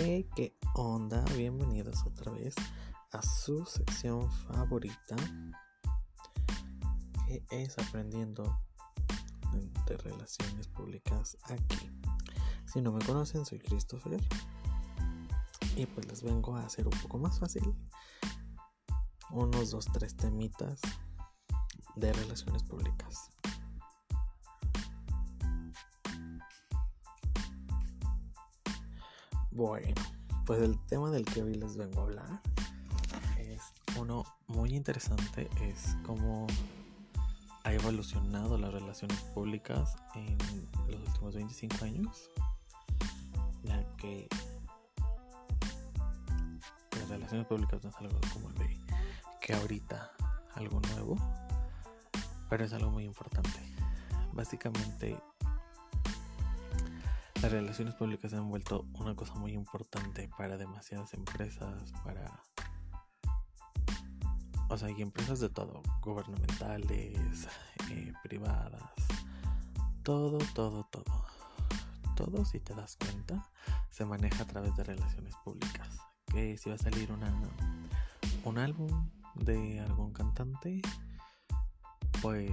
Hey, ¿qué onda? Bienvenidos otra vez a su sección favorita, que es aprendiendo de relaciones públicas aquí. Si no me conocen, soy Christopher y pues les vengo a hacer un poco más fácil unos dos, tres temitas de relaciones públicas. Bueno, pues el tema del que hoy les vengo a hablar es uno muy interesante, es cómo ha evolucionado las relaciones públicas en los últimos 25 años, ya que las relaciones públicas no es algo como de que ahorita algo nuevo, pero es algo muy importante. Básicamente las relaciones públicas se han vuelto una cosa muy importante para demasiadas empresas, para... O sea, hay empresas de todo, gubernamentales, eh, privadas, todo, todo, todo. Todo, si te das cuenta, se maneja a través de relaciones públicas. Que si va a salir una, un álbum de algún cantante, pues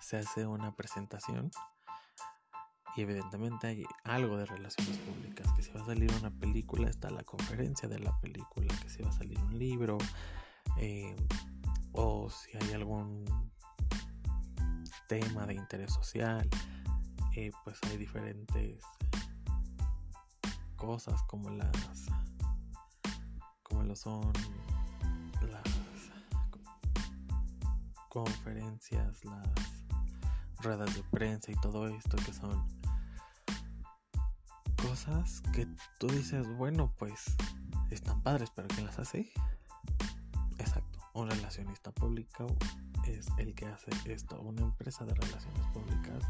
se hace una presentación y evidentemente hay algo de relaciones públicas, que si va a salir una película está la conferencia de la película, que si va a salir un libro, eh, o si hay algún tema de interés social, eh, pues hay diferentes cosas como las como lo son las conferencias, las ruedas de prensa y todo esto que son que tú dices, bueno, pues están padres, pero ¿quién las hace? Exacto, un relacionista público es el que hace esto, una empresa de relaciones públicas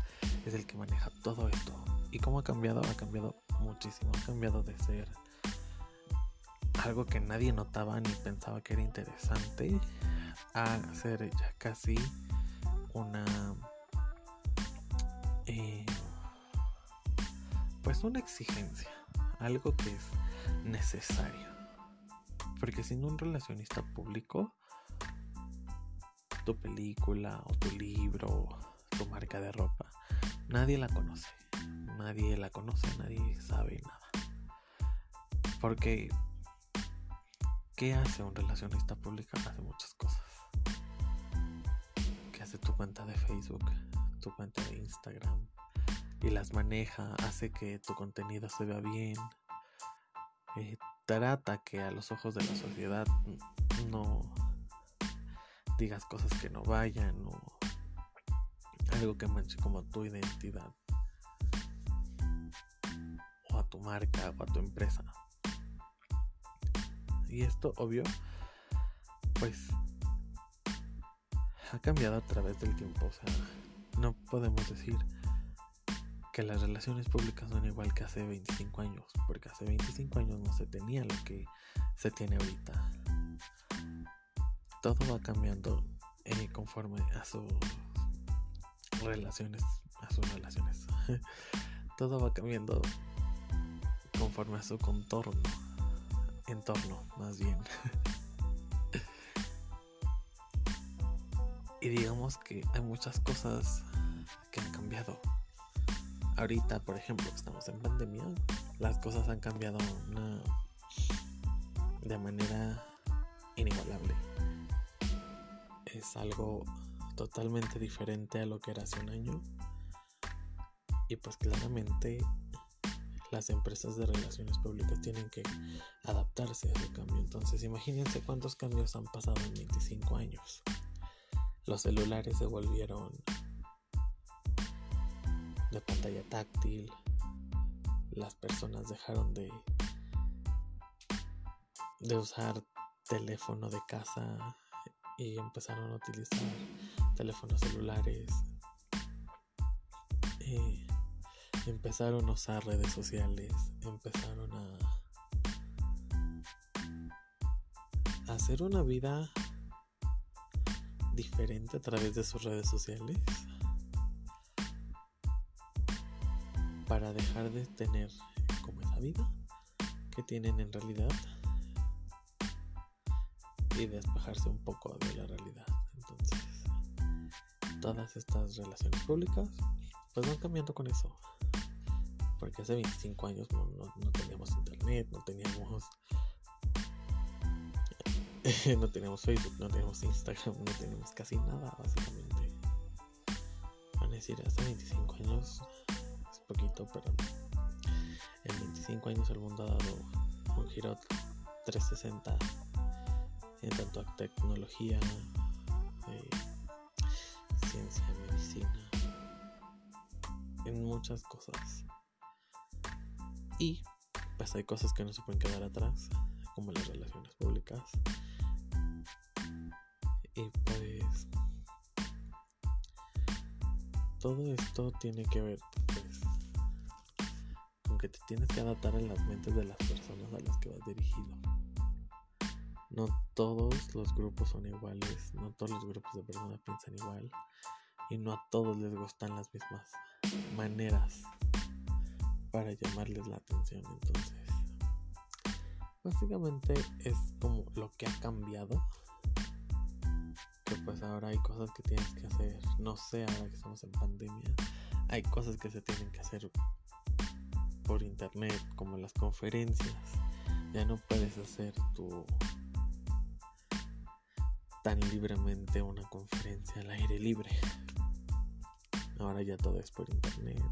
es el que maneja todo esto. ¿Y cómo ha cambiado? Ha cambiado muchísimo, ha cambiado de ser algo que nadie notaba ni pensaba que era interesante a ser ya casi una eh, pues una exigencia, algo que es necesario. Porque sin un relacionista público, tu película o tu libro, tu marca de ropa, nadie la conoce. Nadie la conoce, nadie sabe nada. Porque, ¿qué hace un relacionista público? Hace muchas cosas. ¿Qué hace tu cuenta de Facebook? Tu cuenta de Instagram, y las maneja, hace que tu contenido se vea bien, eh, trata que a los ojos de la sociedad no digas cosas que no vayan o algo que manche como tu identidad o a tu marca o a tu empresa. Y esto, obvio, pues ha cambiado a través del tiempo. O sea, no podemos decir que las relaciones públicas son igual que hace 25 años, porque hace 25 años no se tenía lo que se tiene ahorita. Todo va cambiando eh, conforme a sus relaciones, a sus relaciones. Todo va cambiando conforme a su contorno, entorno más bien. y digamos que hay muchas cosas que han cambiado ahorita, por ejemplo, estamos en pandemia, las cosas han cambiado de manera inigualable. Es algo totalmente diferente a lo que era hace un año. Y pues claramente las empresas de relaciones públicas tienen que adaptarse a ese cambio. Entonces imagínense cuántos cambios han pasado en 25 años. Los celulares se volvieron de pantalla táctil. Las personas dejaron de, de usar teléfono de casa y empezaron a utilizar teléfonos celulares. Empezaron a usar redes sociales, empezaron a hacer una vida diferente a través de sus redes sociales. Para dejar de tener como esa vida que tienen en realidad y despejarse un poco de la realidad. Entonces, todas estas relaciones públicas pues van cambiando con eso. Porque hace 25 años no, no teníamos internet, no teníamos no teníamos Facebook, no teníamos Instagram, no teníamos casi nada, básicamente. Van a decir, hace 25 años poquito, pero en 25 años el mundo ha dado un giro 360 en tanto a tecnología, eh, ciencia, medicina, en muchas cosas. Y pues hay cosas que no se pueden quedar atrás, como las relaciones públicas. Y pues todo esto tiene que ver pues, que te tienes que adaptar a las mentes de las personas a las que vas dirigido. No todos los grupos son iguales, no todos los grupos de personas piensan igual y no a todos les gustan las mismas maneras para llamarles la atención. Entonces, básicamente es como lo que ha cambiado. Que pues ahora hay cosas que tienes que hacer, no sé, ahora que estamos en pandemia, hay cosas que se tienen que hacer por internet, como las conferencias. Ya no puedes hacer tu tan libremente una conferencia al aire libre. Ahora ya todo es por internet,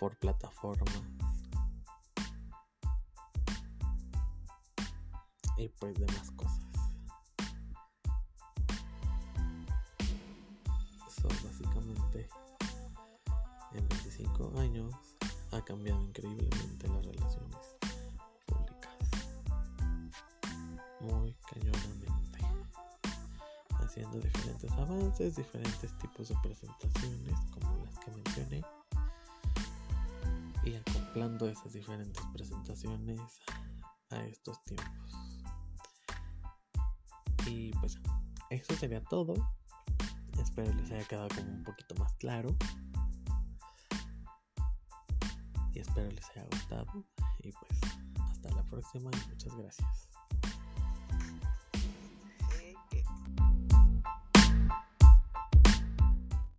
por plataformas. Y pues demás cosas. Eso básicamente en 25 años ha cambiado increíblemente las relaciones públicas. Muy cañonamente haciendo diferentes avances, diferentes tipos de presentaciones como las que mencioné y acoplando esas diferentes presentaciones a estos tiempos. Y pues eso sería todo. Espero les haya quedado como un poquito más claro. Espero les haya gustado. Y pues hasta la próxima y muchas gracias.